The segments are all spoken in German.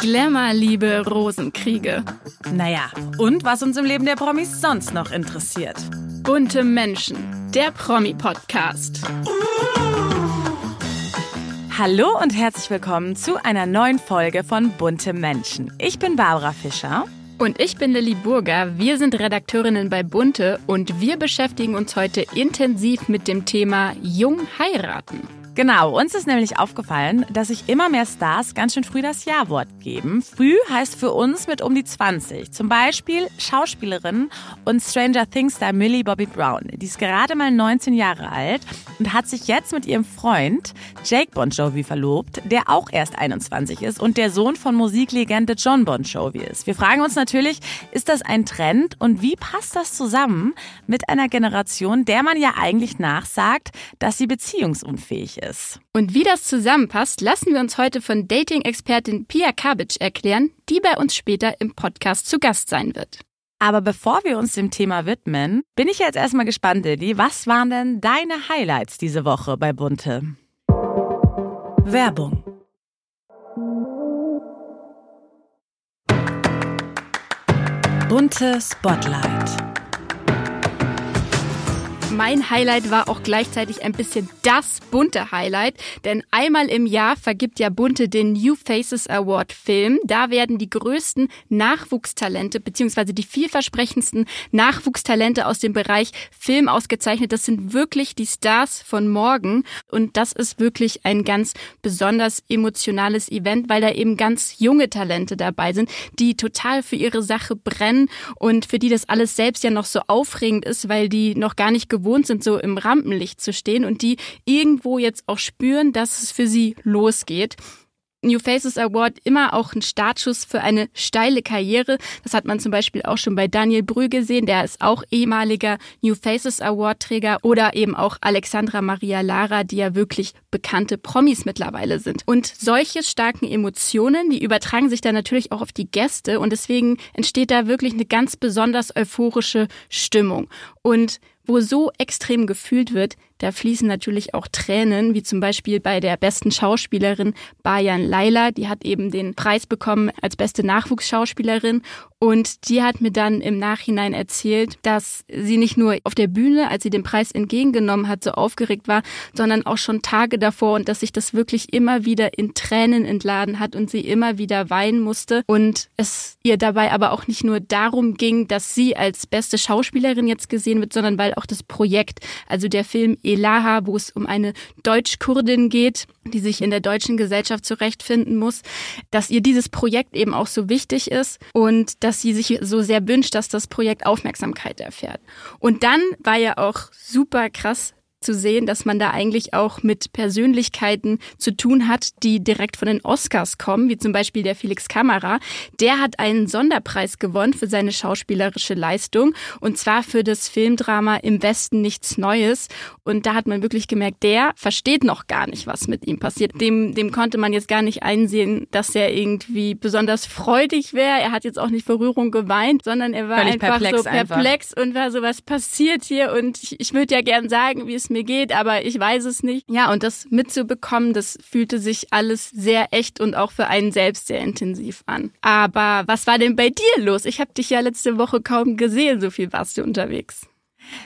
Glamour, Liebe, Rosenkriege. Naja, und was uns im Leben der Promis sonst noch interessiert. Bunte Menschen, der Promi-Podcast. Hallo und herzlich willkommen zu einer neuen Folge von Bunte Menschen. Ich bin Barbara Fischer. Und ich bin Lilly Burger. Wir sind Redakteurinnen bei Bunte und wir beschäftigen uns heute intensiv mit dem Thema Jung heiraten. Genau, uns ist nämlich aufgefallen, dass sich immer mehr Stars ganz schön früh das Ja-Wort geben. Früh heißt für uns mit um die 20. Zum Beispiel Schauspielerin und Stranger Things-Star Millie Bobby Brown. Die ist gerade mal 19 Jahre alt und hat sich jetzt mit ihrem Freund Jake Bon Jovi verlobt, der auch erst 21 ist und der Sohn von Musiklegende John Bon Jovi ist. Wir fragen uns natürlich, ist das ein Trend und wie passt das zusammen mit einer Generation, der man ja eigentlich nachsagt, dass sie beziehungsunfähig ist. Und wie das zusammenpasst, lassen wir uns heute von Dating-Expertin Pia Kabic erklären, die bei uns später im Podcast zu Gast sein wird. Aber bevor wir uns dem Thema widmen, bin ich jetzt erstmal gespannt, Lilly. Was waren denn deine Highlights diese Woche bei Bunte? Werbung. Bunte Spotlight. Mein Highlight war auch gleichzeitig ein bisschen das bunte Highlight, denn einmal im Jahr vergibt ja Bunte den New Faces Award Film. Da werden die größten Nachwuchstalente beziehungsweise die vielversprechendsten Nachwuchstalente aus dem Bereich Film ausgezeichnet. Das sind wirklich die Stars von morgen und das ist wirklich ein ganz besonders emotionales Event, weil da eben ganz junge Talente dabei sind, die total für ihre Sache brennen und für die das alles selbst ja noch so aufregend ist, weil die noch gar nicht sind, so im Rampenlicht zu stehen und die irgendwo jetzt auch spüren, dass es für sie losgeht. New Faces Award immer auch ein Startschuss für eine steile Karriere. Das hat man zum Beispiel auch schon bei Daniel Brühl gesehen, der ist auch ehemaliger New Faces Award Träger oder eben auch Alexandra Maria Lara, die ja wirklich bekannte Promis mittlerweile sind. Und solche starken Emotionen, die übertragen sich dann natürlich auch auf die Gäste und deswegen entsteht da wirklich eine ganz besonders euphorische Stimmung. Und wo so extrem gefühlt wird, da fließen natürlich auch Tränen, wie zum Beispiel bei der besten Schauspielerin Bayan Laila. Die hat eben den Preis bekommen als beste Nachwuchsschauspielerin. Und die hat mir dann im Nachhinein erzählt, dass sie nicht nur auf der Bühne, als sie den Preis entgegengenommen hat, so aufgeregt war, sondern auch schon Tage davor und dass sich das wirklich immer wieder in Tränen entladen hat und sie immer wieder weinen musste. Und es ihr dabei aber auch nicht nur darum ging, dass sie als beste Schauspielerin jetzt gesehen wird, sondern weil auch das Projekt, also der Film Elaha, wo es um eine Deutsch-Kurdin geht, die sich in der deutschen Gesellschaft zurechtfinden muss, dass ihr dieses Projekt eben auch so wichtig ist und dass sie sich so sehr wünscht, dass das Projekt Aufmerksamkeit erfährt. Und dann war ja auch super krass zu sehen, dass man da eigentlich auch mit Persönlichkeiten zu tun hat, die direkt von den Oscars kommen, wie zum Beispiel der Felix Kamera. Der hat einen Sonderpreis gewonnen für seine schauspielerische Leistung und zwar für das Filmdrama Im Westen nichts Neues. Und da hat man wirklich gemerkt, der versteht noch gar nicht, was mit ihm passiert. Dem, dem konnte man jetzt gar nicht einsehen, dass er irgendwie besonders freudig wäre. Er hat jetzt auch nicht vor Rührung geweint, sondern er war Völlig einfach perplex so perplex einfach. und war so, was passiert hier? Und ich, ich würde ja gern sagen, wie es mir geht, aber ich weiß es nicht. Ja, und das mitzubekommen, das fühlte sich alles sehr echt und auch für einen selbst sehr intensiv an. Aber was war denn bei dir los? Ich habe dich ja letzte Woche kaum gesehen, so viel warst du unterwegs.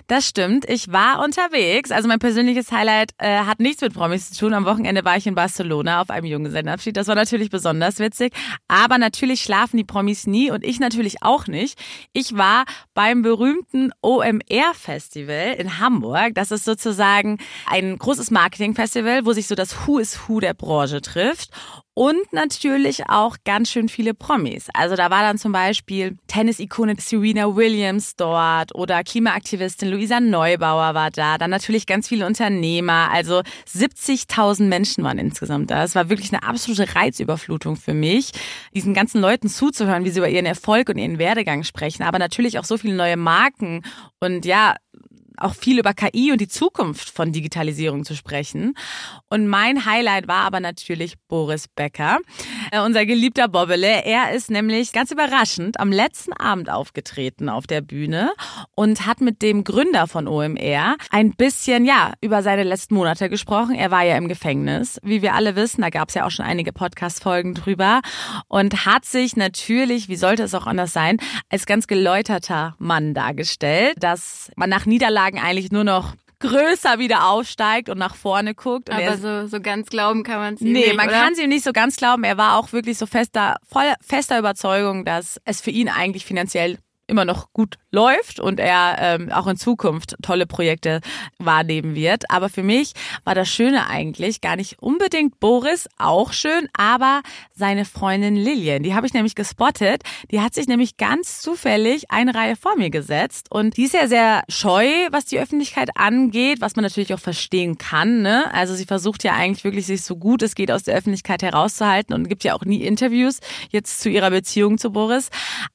Das stimmt. Ich war unterwegs. Also mein persönliches Highlight äh, hat nichts mit Promis zu tun. Am Wochenende war ich in Barcelona auf einem Junggesellenabschied. Das war natürlich besonders witzig. Aber natürlich schlafen die Promis nie und ich natürlich auch nicht. Ich war beim berühmten OMR Festival in Hamburg. Das ist sozusagen ein großes Marketingfestival, wo sich so das Who is Who der Branche trifft und natürlich auch ganz schön viele Promis. Also da war dann zum Beispiel Tennis-Ikone Serena Williams dort oder Klimaaktivistin Luisa Neubauer war da. Dann natürlich ganz viele Unternehmer. Also 70.000 Menschen waren insgesamt da. Es war wirklich eine absolute Reizüberflutung für mich, diesen ganzen Leuten zuzuhören, wie sie über ihren Erfolg und ihren Werdegang sprechen. Aber natürlich auch so viele neue Marken und ja, auch viel über KI und die Zukunft von Digitalisierung zu sprechen. Und mein Highlight war aber natürlich Boris Becker, äh, unser geliebter Bobbele. Er ist nämlich ganz überraschend am letzten Abend aufgetreten auf der Bühne und hat mit dem Gründer von OMR ein bisschen, ja, über seine letzten Monate gesprochen. Er war ja im Gefängnis, wie wir alle wissen. Da gab es ja auch schon einige Podcast-Folgen drüber und hat sich natürlich, wie sollte es auch anders sein, als ganz geläuterter Mann dargestellt, dass man nach Niederlagen eigentlich nur noch größer wieder aufsteigt und nach vorne guckt. Und Aber so, so ganz glauben kann man es ihm nee, nicht. Nee, man kann es ihm nicht so ganz glauben. Er war auch wirklich so fester, voll fester Überzeugung, dass es für ihn eigentlich finanziell immer noch gut läuft und er ähm, auch in Zukunft tolle Projekte wahrnehmen wird. Aber für mich war das Schöne eigentlich gar nicht unbedingt Boris, auch schön, aber seine Freundin Lillian. Die habe ich nämlich gespottet. Die hat sich nämlich ganz zufällig eine Reihe vor mir gesetzt und die ist ja sehr scheu, was die Öffentlichkeit angeht, was man natürlich auch verstehen kann. Ne? Also sie versucht ja eigentlich wirklich, sich so gut es geht aus der Öffentlichkeit herauszuhalten und gibt ja auch nie Interviews jetzt zu ihrer Beziehung zu Boris.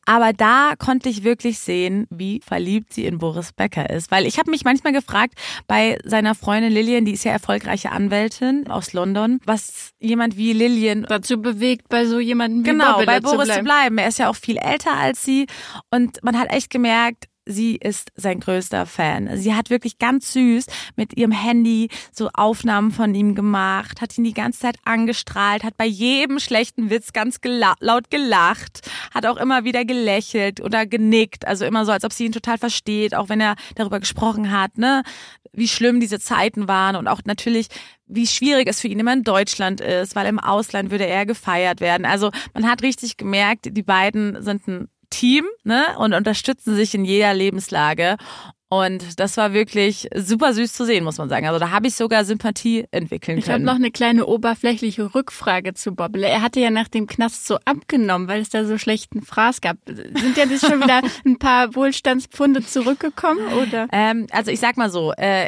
Aber da konnte ich wirklich sehen, wie verliebt sie in Boris Becker ist. Weil ich habe mich manchmal gefragt, bei seiner Freundin Lillian, die ist ja erfolgreiche Anwältin aus London, was jemand wie Lillian dazu bewegt, bei so jemandem wie genau, Bobbele bei Boris zu bleiben. zu bleiben. Er ist ja auch viel älter als sie und man hat echt gemerkt, sie ist sein größter Fan. Sie hat wirklich ganz süß mit ihrem Handy so Aufnahmen von ihm gemacht, hat ihn die ganze Zeit angestrahlt, hat bei jedem schlechten Witz ganz gela laut gelacht, hat auch immer wieder gelächelt oder genickt, also immer so, als ob sie ihn total versteht, auch wenn er darüber gesprochen hat, ne, wie schlimm diese Zeiten waren und auch natürlich wie schwierig es für ihn immer in Deutschland ist, weil im Ausland würde er gefeiert werden. Also man hat richtig gemerkt, die beiden sind ein Team ne, und unterstützen sich in jeder Lebenslage. Und das war wirklich super süß zu sehen, muss man sagen. Also da habe ich sogar Sympathie entwickeln Ich habe können. noch eine kleine oberflächliche Rückfrage zu Bobbele. Er hatte ja nach dem Knast so abgenommen, weil es da so schlechten Fraß gab. Sind ja jetzt schon wieder ein paar Wohlstandspfunde zurückgekommen, oder? ähm, also ich sag mal so, äh,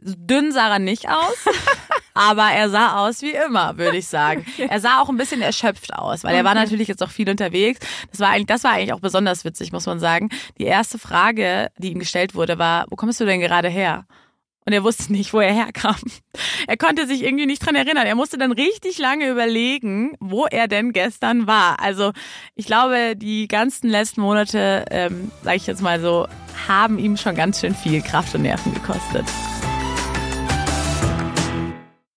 dünn sah er nicht aus, aber er sah aus wie immer, würde ich sagen. Er sah auch ein bisschen erschöpft aus, weil er war natürlich jetzt auch viel unterwegs. Das war eigentlich, das war eigentlich auch besonders witzig, muss man sagen. Die erste Frage, die ihm gestellt wurde, war: Wo kommst du denn gerade her? Und er wusste nicht, wo er herkam. Er konnte sich irgendwie nicht dran erinnern. Er musste dann richtig lange überlegen, wo er denn gestern war. Also ich glaube, die ganzen letzten Monate, ähm, sage ich jetzt mal so, haben ihm schon ganz schön viel Kraft und Nerven gekostet.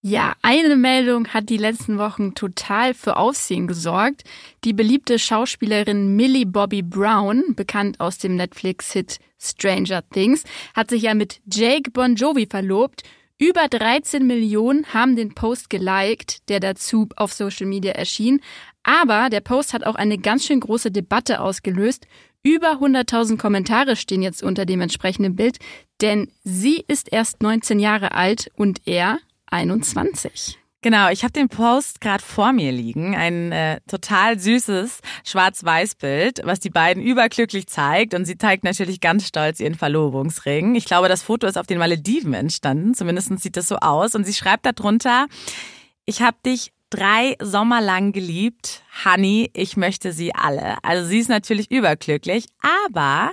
Ja, eine Meldung hat die letzten Wochen total für Aufsehen gesorgt. Die beliebte Schauspielerin Millie Bobby Brown, bekannt aus dem Netflix-Hit Stranger Things, hat sich ja mit Jake Bon Jovi verlobt. Über 13 Millionen haben den Post geliked, der dazu auf Social Media erschien. Aber der Post hat auch eine ganz schön große Debatte ausgelöst. Über 100.000 Kommentare stehen jetzt unter dem entsprechenden Bild, denn sie ist erst 19 Jahre alt und er 21. Genau, ich habe den Post gerade vor mir liegen, ein äh, total süßes Schwarz-Weiß-Bild, was die beiden überglücklich zeigt und sie zeigt natürlich ganz stolz ihren Verlobungsring. Ich glaube, das Foto ist auf den Malediven entstanden, zumindest sieht das so aus und sie schreibt darunter, ich habe dich drei Sommer lang geliebt, Honey, ich möchte sie alle. Also sie ist natürlich überglücklich, aber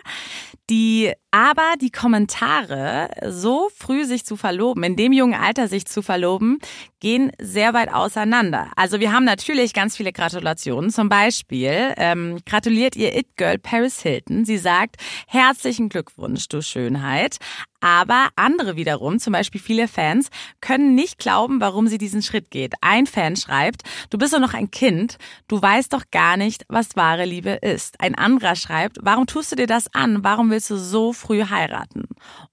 die aber die Kommentare, so früh sich zu verloben, in dem jungen Alter sich zu verloben, gehen sehr weit auseinander. Also wir haben natürlich ganz viele Gratulationen. Zum Beispiel ähm, gratuliert ihr It-Girl Paris Hilton. Sie sagt, herzlichen Glückwunsch, du Schönheit. Aber andere wiederum, zum Beispiel viele Fans, können nicht glauben, warum sie diesen Schritt geht. Ein Fan schreibt, du bist doch noch ein Kind, du weißt doch gar nicht, was wahre Liebe ist. Ein anderer schreibt, warum tust du dir das an? Warum willst du so früh heiraten?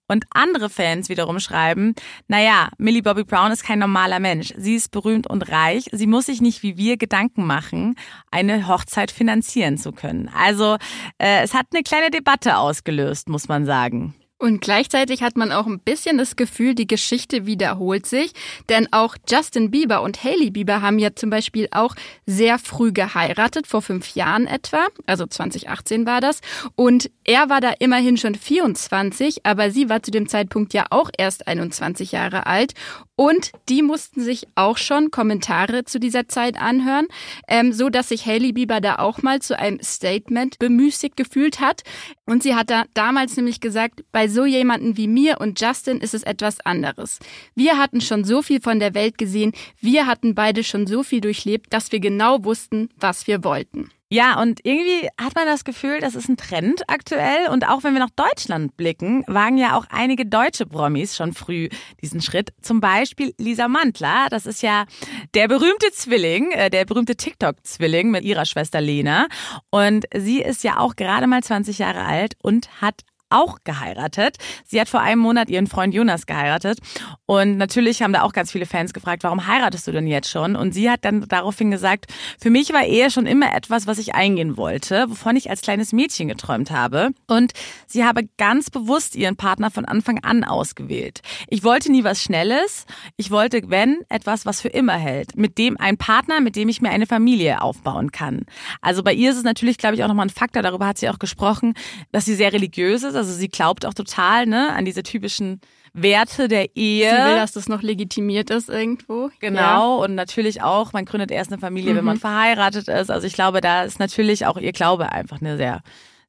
Und andere Fans wiederum schreiben, naja, Millie Bobby Brown ist kein normaler Mensch. Sie ist berühmt und reich. Sie muss sich nicht wie wir Gedanken machen, eine Hochzeit finanzieren zu können. Also äh, es hat eine kleine Debatte ausgelöst, muss man sagen. Und gleichzeitig hat man auch ein bisschen das Gefühl, die Geschichte wiederholt sich. Denn auch Justin Bieber und Hailey Bieber haben ja zum Beispiel auch sehr früh geheiratet, vor fünf Jahren etwa. Also 2018 war das. Und er war da immerhin schon 24, aber sie war zu dem Zeitpunkt ja auch erst 21 Jahre alt. Und die mussten sich auch schon Kommentare zu dieser Zeit anhören, ähm, so dass sich Hailey Bieber da auch mal zu einem Statement bemüßigt gefühlt hat. Und sie hat da damals nämlich gesagt, bei so jemanden wie mir und Justin ist es etwas anderes. Wir hatten schon so viel von der Welt gesehen, wir hatten beide schon so viel durchlebt, dass wir genau wussten, was wir wollten. Ja, und irgendwie hat man das Gefühl, das ist ein Trend aktuell. Und auch wenn wir nach Deutschland blicken, wagen ja auch einige deutsche Promis schon früh diesen Schritt. Zum Beispiel Lisa Mantler. Das ist ja der berühmte Zwilling, äh, der berühmte TikTok-Zwilling mit ihrer Schwester Lena. Und sie ist ja auch gerade mal 20 Jahre alt und hat auch geheiratet. Sie hat vor einem Monat ihren Freund Jonas geheiratet. Und natürlich haben da auch ganz viele Fans gefragt, warum heiratest du denn jetzt schon? Und sie hat dann daraufhin gesagt, für mich war Ehe schon immer etwas, was ich eingehen wollte, wovon ich als kleines Mädchen geträumt habe. Und sie habe ganz bewusst ihren Partner von Anfang an ausgewählt. Ich wollte nie was Schnelles. Ich wollte, wenn, etwas, was für immer hält. Mit dem ein Partner, mit dem ich mir eine Familie aufbauen kann. Also bei ihr ist es natürlich, glaube ich, auch nochmal ein Faktor, darüber hat sie auch gesprochen, dass sie sehr religiös ist also sie glaubt auch total ne, an diese typischen Werte der Ehe. Sie will, dass das noch legitimiert ist irgendwo. Genau. Ja. Und natürlich auch, man gründet erst eine Familie, mhm. wenn man verheiratet ist. Also ich glaube, da ist natürlich auch ihr Glaube einfach eine sehr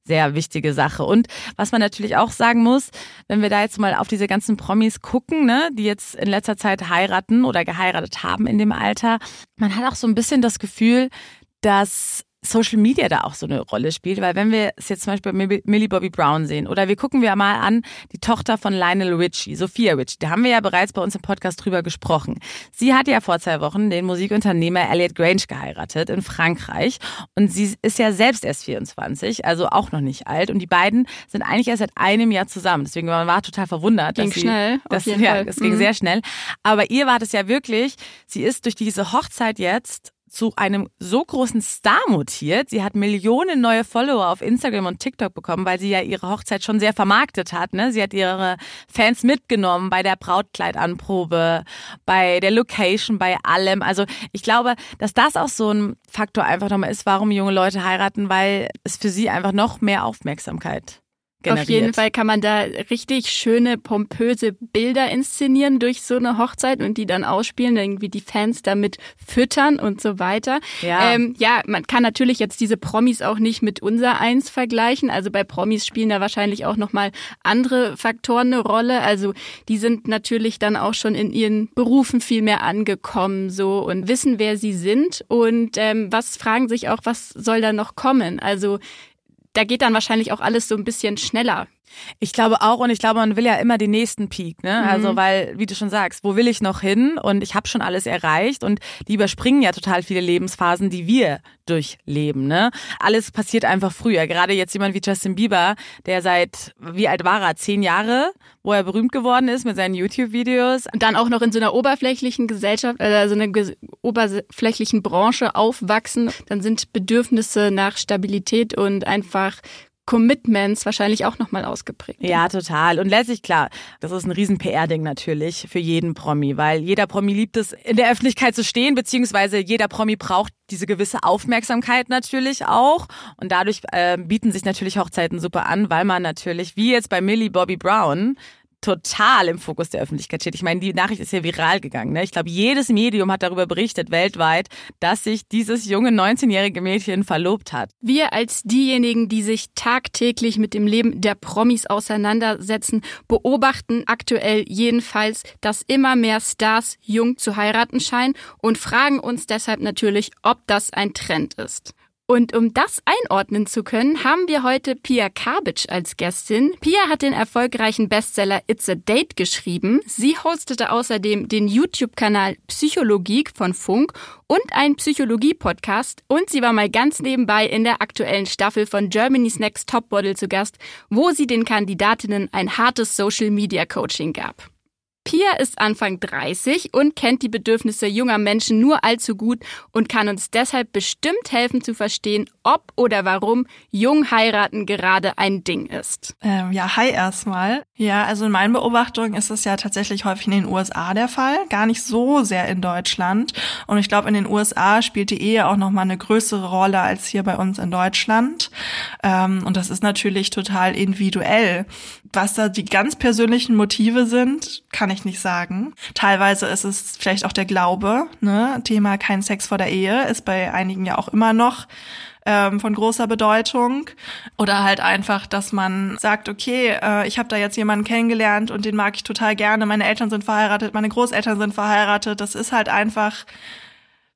sehr wichtige Sache. Und was man natürlich auch sagen muss, wenn wir da jetzt mal auf diese ganzen Promis gucken, ne, die jetzt in letzter Zeit heiraten oder geheiratet haben in dem Alter, man hat auch so ein bisschen das Gefühl, dass Social Media da auch so eine Rolle spielt, weil wenn wir es jetzt zum Beispiel bei Millie Bobby Brown sehen oder wir gucken wir mal an die Tochter von Lionel Richie, Sophia Richie, da haben wir ja bereits bei uns im Podcast drüber gesprochen. Sie hat ja vor zwei Wochen den Musikunternehmer Elliot Grange geheiratet in Frankreich und sie ist ja selbst erst 24, also auch noch nicht alt und die beiden sind eigentlich erst seit einem Jahr zusammen. Deswegen man war total verwundert, ging sie, schnell, dass, ja, es ging mhm. sehr schnell. Aber ihr war das ja wirklich, sie ist durch diese Hochzeit jetzt zu einem so großen Star mutiert. Sie hat Millionen neue Follower auf Instagram und TikTok bekommen, weil sie ja ihre Hochzeit schon sehr vermarktet hat. Ne? Sie hat ihre Fans mitgenommen bei der Brautkleidanprobe, bei der Location, bei allem. Also ich glaube, dass das auch so ein Faktor einfach nochmal ist, warum junge Leute heiraten, weil es für sie einfach noch mehr Aufmerksamkeit generiert. Auf jeden Fall kann man da richtig schöne, pompöse Bilder inszenieren durch so eine Hochzeit und die dann ausspielen, irgendwie die Fans damit füttern und so weiter. Ja. Ähm, ja, man kann natürlich jetzt diese Promis auch nicht mit unser Eins vergleichen. Also bei Promis spielen da wahrscheinlich auch nochmal andere Faktoren eine Rolle. Also die sind natürlich dann auch schon in ihren Berufen viel mehr angekommen so und wissen, wer sie sind und ähm, was fragen sich auch, was soll da noch kommen. Also da geht dann wahrscheinlich auch alles so ein bisschen schneller. Ich glaube auch und ich glaube, man will ja immer den nächsten Peak, ne? Mhm. Also weil, wie du schon sagst, wo will ich noch hin? Und ich habe schon alles erreicht und die überspringen ja total viele Lebensphasen, die wir durchleben, ne? Alles passiert einfach früher. Gerade jetzt jemand wie Justin Bieber, der seit, wie alt war er? Zehn Jahre, wo er berühmt geworden ist mit seinen YouTube-Videos. Und dann auch noch in so einer oberflächlichen Gesellschaft, äh, so einer oberflächlichen Branche aufwachsen. Dann sind Bedürfnisse nach Stabilität und einfach Commitments wahrscheinlich auch nochmal ausgeprägt. Ja, total. Und letztlich klar, das ist ein riesen PR-Ding natürlich für jeden Promi, weil jeder Promi liebt es, in der Öffentlichkeit zu stehen, beziehungsweise jeder Promi braucht diese gewisse Aufmerksamkeit natürlich auch. Und dadurch äh, bieten sich natürlich Hochzeiten super an, weil man natürlich, wie jetzt bei Millie Bobby Brown, total im Fokus der Öffentlichkeit steht. Ich meine, die Nachricht ist ja viral gegangen. Ne? Ich glaube, jedes Medium hat darüber berichtet weltweit, dass sich dieses junge 19-jährige Mädchen verlobt hat. Wir als diejenigen, die sich tagtäglich mit dem Leben der Promis auseinandersetzen, beobachten aktuell jedenfalls, dass immer mehr Stars jung zu heiraten scheinen und fragen uns deshalb natürlich, ob das ein Trend ist. Und um das einordnen zu können, haben wir heute Pia Kabitsch als Gästin. Pia hat den erfolgreichen Bestseller It's a Date geschrieben. Sie hostete außerdem den YouTube-Kanal Psychologie von Funk und einen Psychologie-Podcast. Und sie war mal ganz nebenbei in der aktuellen Staffel von Germany's Next Top Model zu Gast, wo sie den Kandidatinnen ein hartes Social-Media-Coaching gab. Pia ist Anfang 30 und kennt die Bedürfnisse junger Menschen nur allzu gut und kann uns deshalb bestimmt helfen zu verstehen, ob oder warum jung heiraten gerade ein Ding ist. Ähm, ja, hi erstmal. Ja, also in meinen Beobachtungen ist es ja tatsächlich häufig in den USA der Fall, gar nicht so sehr in Deutschland. Und ich glaube, in den USA spielt die Ehe auch noch mal eine größere Rolle als hier bei uns in Deutschland. Ähm, und das ist natürlich total individuell. Was da die ganz persönlichen Motive sind, kann ich ich nicht sagen. Teilweise ist es vielleicht auch der Glaube. Ne? Thema kein Sex vor der Ehe ist bei einigen ja auch immer noch ähm, von großer Bedeutung. Oder halt einfach, dass man sagt, okay, äh, ich habe da jetzt jemanden kennengelernt und den mag ich total gerne. Meine Eltern sind verheiratet, meine Großeltern sind verheiratet. Das ist halt einfach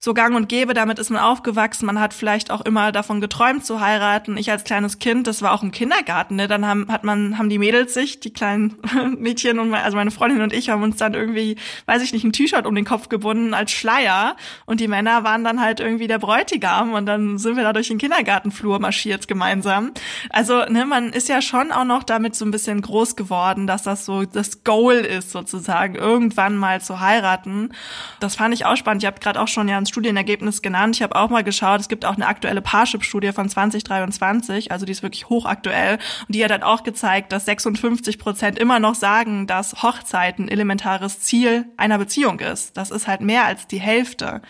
so gang und gäbe, damit ist man aufgewachsen. Man hat vielleicht auch immer davon geträumt zu heiraten. Ich als kleines Kind, das war auch im Kindergarten, ne? Dann haben, hat man, haben die Mädels sich, die kleinen Mädchen und also meine Freundin und ich haben uns dann irgendwie, weiß ich nicht, ein T-Shirt um den Kopf gebunden als Schleier und die Männer waren dann halt irgendwie der Bräutigam und dann sind wir da durch den Kindergartenflur marschiert gemeinsam. Also, ne, man ist ja schon auch noch damit so ein bisschen groß geworden, dass das so das Goal ist sozusagen, irgendwann mal zu heiraten. Das fand ich auch spannend. Ihr habt gerade auch schon ja ein Studienergebnis genannt. Ich habe auch mal geschaut, es gibt auch eine aktuelle Parship-Studie von 2023, also die ist wirklich hochaktuell. Und die hat halt auch gezeigt, dass 56 Prozent immer noch sagen, dass Hochzeit ein elementares Ziel einer Beziehung ist. Das ist halt mehr als die Hälfte.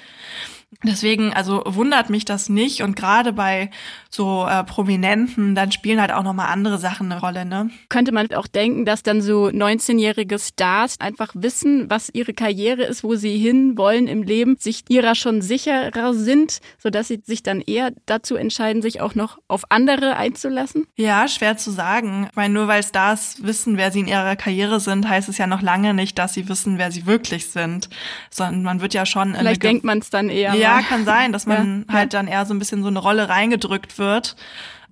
Deswegen, also wundert mich das nicht und gerade bei so äh, Prominenten, dann spielen halt auch nochmal andere Sachen eine Rolle, ne? Könnte man auch denken, dass dann so 19-jährige Stars einfach wissen, was ihre Karriere ist, wo sie hin wollen im Leben, sich ihrer schon sicherer sind, sodass sie sich dann eher dazu entscheiden, sich auch noch auf andere einzulassen? Ja, schwer zu sagen. Ich meine, nur weil Stars wissen, wer sie in ihrer Karriere sind, heißt es ja noch lange nicht, dass sie wissen, wer sie wirklich sind. Sondern man wird ja schon. Vielleicht denkt man es dann eher. Ja, kann sein, dass man ja, halt ja. dann eher so ein bisschen so eine Rolle reingedrückt wird.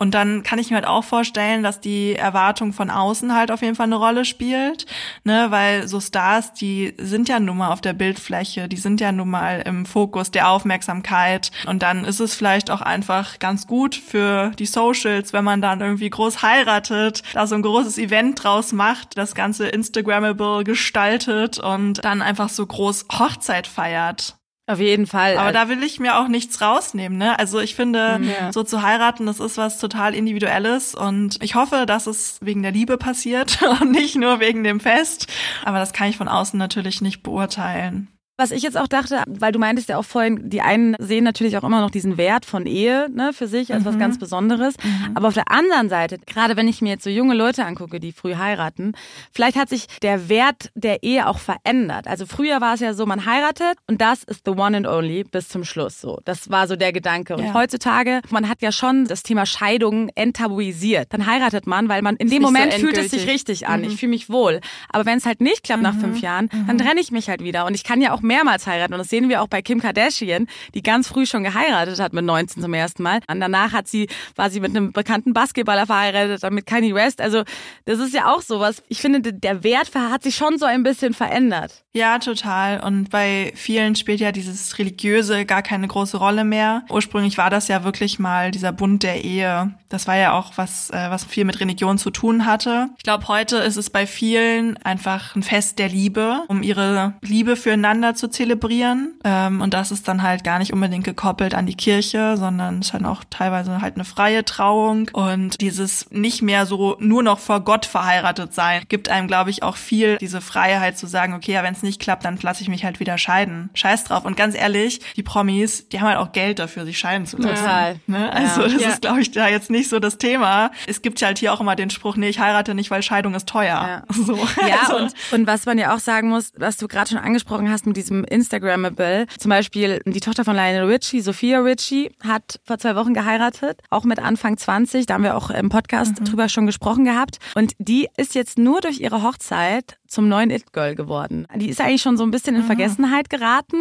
Und dann kann ich mir halt auch vorstellen, dass die Erwartung von außen halt auf jeden Fall eine Rolle spielt, ne, weil so Stars, die sind ja nun mal auf der Bildfläche, die sind ja nun mal im Fokus der Aufmerksamkeit. Und dann ist es vielleicht auch einfach ganz gut für die Socials, wenn man dann irgendwie groß heiratet, da so ein großes Event draus macht, das Ganze Instagrammable gestaltet und dann einfach so groß Hochzeit feiert. Auf jeden Fall. Aber da will ich mir auch nichts rausnehmen, ne? Also ich finde, ja. so zu heiraten, das ist was total Individuelles und ich hoffe, dass es wegen der Liebe passiert und nicht nur wegen dem Fest. Aber das kann ich von außen natürlich nicht beurteilen. Was ich jetzt auch dachte, weil du meintest ja auch vorhin, die einen sehen natürlich auch immer noch diesen Wert von Ehe ne, für sich als mhm. was ganz Besonderes. Mhm. Aber auf der anderen Seite, gerade wenn ich mir jetzt so junge Leute angucke, die früh heiraten, vielleicht hat sich der Wert der Ehe auch verändert. Also früher war es ja so, man heiratet und das ist the one and only bis zum Schluss. So, das war so der Gedanke. Und ja. heutzutage, man hat ja schon das Thema Scheidung enttabuisiert. Dann heiratet man, weil man in dem Moment so fühlt es sich richtig an. Mhm. Ich fühle mich wohl. Aber wenn es halt nicht klappt nach fünf mhm. Jahren, dann mhm. trenne ich mich halt wieder. Und ich kann ja auch mehrmals heiraten. Und das sehen wir auch bei Kim Kardashian, die ganz früh schon geheiratet hat mit 19 zum ersten Mal. Und danach hat sie, war sie mit einem bekannten Basketballer verheiratet, dann mit Kanye West. Also das ist ja auch sowas. Ich finde, der Wert hat sich schon so ein bisschen verändert. Ja, total. Und bei vielen spielt ja dieses Religiöse gar keine große Rolle mehr. Ursprünglich war das ja wirklich mal dieser Bund der Ehe. Das war ja auch was, äh, was viel mit Religion zu tun hatte. Ich glaube, heute ist es bei vielen einfach ein Fest der Liebe, um ihre Liebe füreinander zu zelebrieren. Ähm, und das ist dann halt gar nicht unbedingt gekoppelt an die Kirche, sondern es ist dann auch teilweise halt eine freie Trauung. Und dieses nicht mehr so nur noch vor Gott verheiratet sein, gibt einem, glaube ich, auch viel diese Freiheit zu sagen, okay, ja, wenn es nicht klappt, dann lasse ich mich halt wieder scheiden. Scheiß drauf. Und ganz ehrlich, die Promis, die haben halt auch Geld dafür, sich scheiden zu lassen. Total. Ne? Also ja. das ja. ist, glaube ich, da jetzt nicht so das Thema. Es gibt halt hier auch immer den Spruch, nee, ich heirate nicht, weil Scheidung ist teuer. Ja, so. ja also. und, und was man ja auch sagen muss, was du gerade schon angesprochen hast mit diesem Instagrammable, zum Beispiel die Tochter von Lionel Richie, Sophia Richie, hat vor zwei Wochen geheiratet, auch mit Anfang 20. Da haben wir auch im Podcast mhm. drüber schon gesprochen gehabt. Und die ist jetzt nur durch ihre Hochzeit zum neuen It-Girl geworden. Die ist eigentlich schon so ein bisschen in mhm. Vergessenheit geraten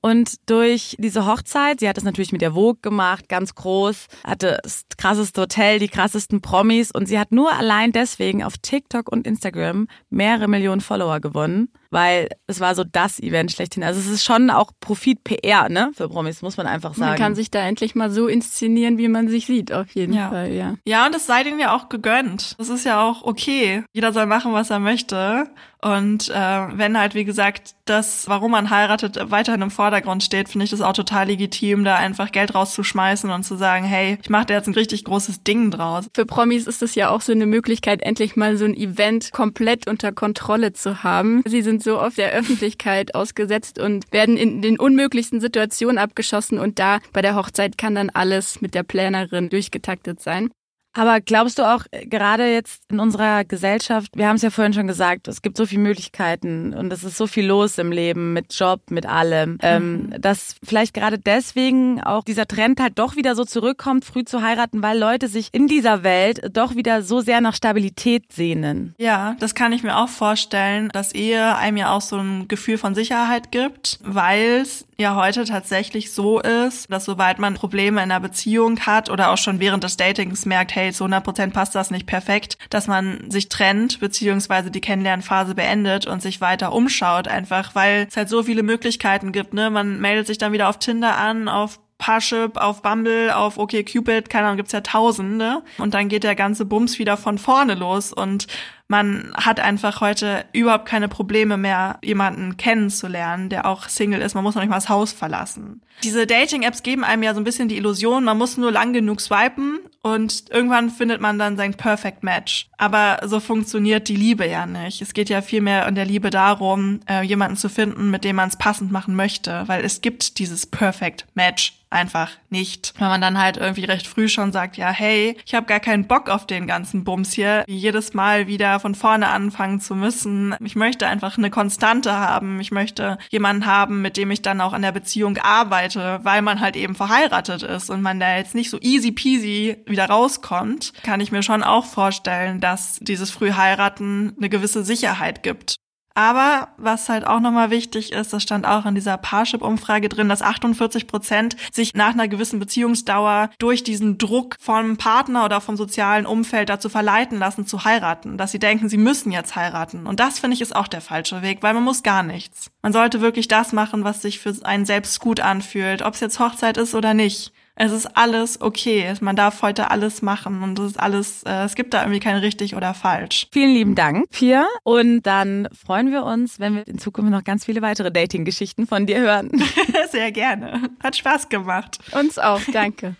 und durch diese Hochzeit, sie hat das natürlich mit der Vogue gemacht, ganz groß, hatte das krasseste Hotel, die krassesten Promis und sie hat nur allein deswegen auf TikTok und Instagram mehrere Millionen Follower gewonnen weil es war so das Event schlechthin. Also es ist schon auch Profit-PR, ne, für Promis, muss man einfach sagen. Man kann sich da endlich mal so inszenieren, wie man sich sieht, auf jeden ja. Fall, ja. Ja, und es sei denen ja auch gegönnt. Das ist ja auch okay. Jeder soll machen, was er möchte. Und äh, wenn halt, wie gesagt, das, warum man heiratet, weiterhin im Vordergrund steht, finde ich das auch total legitim, da einfach Geld rauszuschmeißen und zu sagen, hey, ich mache da jetzt ein richtig großes Ding draus. Für Promis ist es ja auch so eine Möglichkeit, endlich mal so ein Event komplett unter Kontrolle zu haben. Sie sind so oft der Öffentlichkeit ausgesetzt und werden in den unmöglichsten Situationen abgeschossen und da bei der Hochzeit kann dann alles mit der Planerin durchgetaktet sein. Aber glaubst du auch, äh, gerade jetzt in unserer Gesellschaft, wir haben es ja vorhin schon gesagt, es gibt so viele Möglichkeiten und es ist so viel los im Leben mit Job, mit allem, ähm, mhm. ähm, dass vielleicht gerade deswegen auch dieser Trend halt doch wieder so zurückkommt, früh zu heiraten, weil Leute sich in dieser Welt doch wieder so sehr nach Stabilität sehnen. Ja, das kann ich mir auch vorstellen, dass Ehe einem ja auch so ein Gefühl von Sicherheit gibt, weil es ja heute tatsächlich so ist, dass sobald man Probleme in einer Beziehung hat oder auch schon während des Datings merkt, hey, zu 100 Prozent passt das nicht perfekt, dass man sich trennt beziehungsweise die Kennenlernphase beendet und sich weiter umschaut, einfach weil es halt so viele Möglichkeiten gibt. Ne? Man meldet sich dann wieder auf Tinder an, auf Parship, auf Bumble, auf OkCupid, keine Ahnung, gibt's ja Tausende. Und dann geht der ganze Bums wieder von vorne los und man hat einfach heute überhaupt keine Probleme mehr, jemanden kennenzulernen, der auch Single ist. Man muss noch nicht mal das Haus verlassen. Diese Dating-Apps geben einem ja so ein bisschen die Illusion, man muss nur lang genug swipen und irgendwann findet man dann sein Perfect Match. Aber so funktioniert die Liebe ja nicht. Es geht ja vielmehr in der Liebe darum, äh, jemanden zu finden, mit dem man es passend machen möchte, weil es gibt dieses Perfect Match einfach nicht. Wenn man dann halt irgendwie recht früh schon sagt, ja, hey, ich habe gar keinen Bock auf den ganzen Bums hier, jedes Mal wieder von vorne anfangen zu müssen. Ich möchte einfach eine Konstante haben. Ich möchte jemanden haben, mit dem ich dann auch an der Beziehung arbeite, weil man halt eben verheiratet ist und man da jetzt nicht so easy peasy wieder rauskommt, kann ich mir schon auch vorstellen, dass dieses Frühheiraten eine gewisse Sicherheit gibt. Aber was halt auch nochmal wichtig ist, das stand auch in dieser Parship-Umfrage drin, dass 48 Prozent sich nach einer gewissen Beziehungsdauer durch diesen Druck vom Partner oder vom sozialen Umfeld dazu verleiten lassen, zu heiraten. Dass sie denken, sie müssen jetzt heiraten. Und das finde ich ist auch der falsche Weg, weil man muss gar nichts. Man sollte wirklich das machen, was sich für einen selbst gut anfühlt, ob es jetzt Hochzeit ist oder nicht. Es ist alles okay. Man darf heute alles machen und es ist alles, äh, es gibt da irgendwie kein richtig oder falsch. Vielen lieben Dank, Pia. Und dann freuen wir uns, wenn wir in Zukunft noch ganz viele weitere Dating-Geschichten von dir hören. Sehr gerne. Hat Spaß gemacht. Uns auch, danke.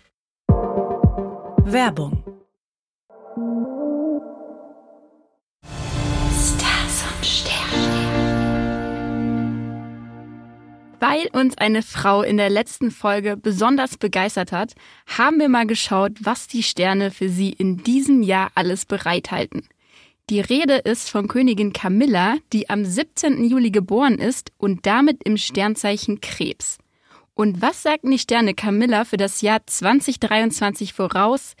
Werbung Weil uns eine Frau in der letzten Folge besonders begeistert hat, haben wir mal geschaut, was die Sterne für sie in diesem Jahr alles bereithalten. Die Rede ist von Königin Camilla, die am 17. Juli geboren ist und damit im Sternzeichen Krebs. Und was sagten die Sterne Camilla für das Jahr 2023 voraus?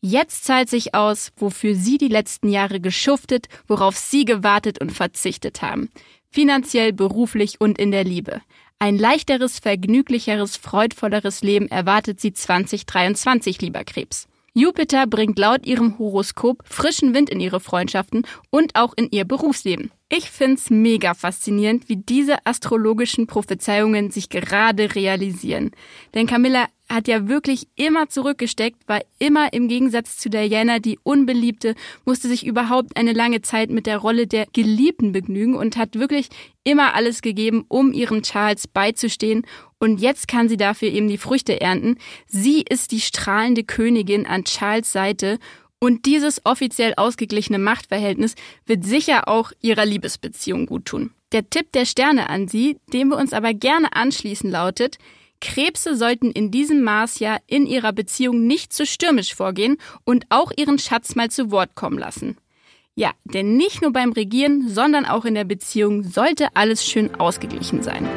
Jetzt zahlt sich aus, wofür Sie die letzten Jahre geschuftet, worauf Sie gewartet und verzichtet haben. Finanziell, beruflich und in der Liebe. Ein leichteres, vergnüglicheres, freudvolleres Leben erwartet sie 2023, lieber Krebs. Jupiter bringt laut ihrem Horoskop frischen Wind in ihre Freundschaften und auch in ihr Berufsleben. Ich find's mega faszinierend, wie diese astrologischen Prophezeiungen sich gerade realisieren. Denn Camilla hat ja wirklich immer zurückgesteckt, war immer im Gegensatz zu Diana die Unbeliebte, musste sich überhaupt eine lange Zeit mit der Rolle der Geliebten begnügen und hat wirklich immer alles gegeben, um ihrem Charles beizustehen. Und jetzt kann sie dafür eben die Früchte ernten. Sie ist die strahlende Königin an Charles Seite und dieses offiziell ausgeglichene Machtverhältnis wird sicher auch ihrer Liebesbeziehung guttun. Der Tipp der Sterne an Sie, dem wir uns aber gerne anschließen, lautet, Krebse sollten in diesem Marsjahr in ihrer Beziehung nicht zu stürmisch vorgehen und auch ihren Schatz mal zu Wort kommen lassen. Ja, denn nicht nur beim Regieren, sondern auch in der Beziehung sollte alles schön ausgeglichen sein.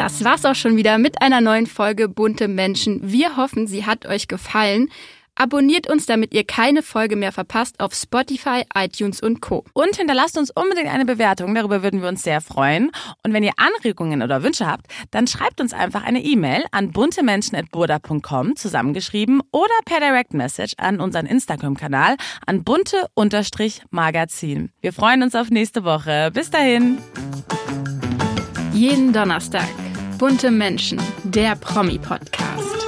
Das war's auch schon wieder mit einer neuen Folge Bunte Menschen. Wir hoffen, sie hat euch gefallen. Abonniert uns, damit ihr keine Folge mehr verpasst auf Spotify, iTunes und Co. Und hinterlasst uns unbedingt eine Bewertung, darüber würden wir uns sehr freuen. Und wenn ihr Anregungen oder Wünsche habt, dann schreibt uns einfach eine E-Mail an buntemenschen.burda.com zusammengeschrieben oder per Direct Message an unseren Instagram-Kanal an bunte-magazin. Wir freuen uns auf nächste Woche. Bis dahin. Jeden Donnerstag. Bunte Menschen, der Promi-Podcast.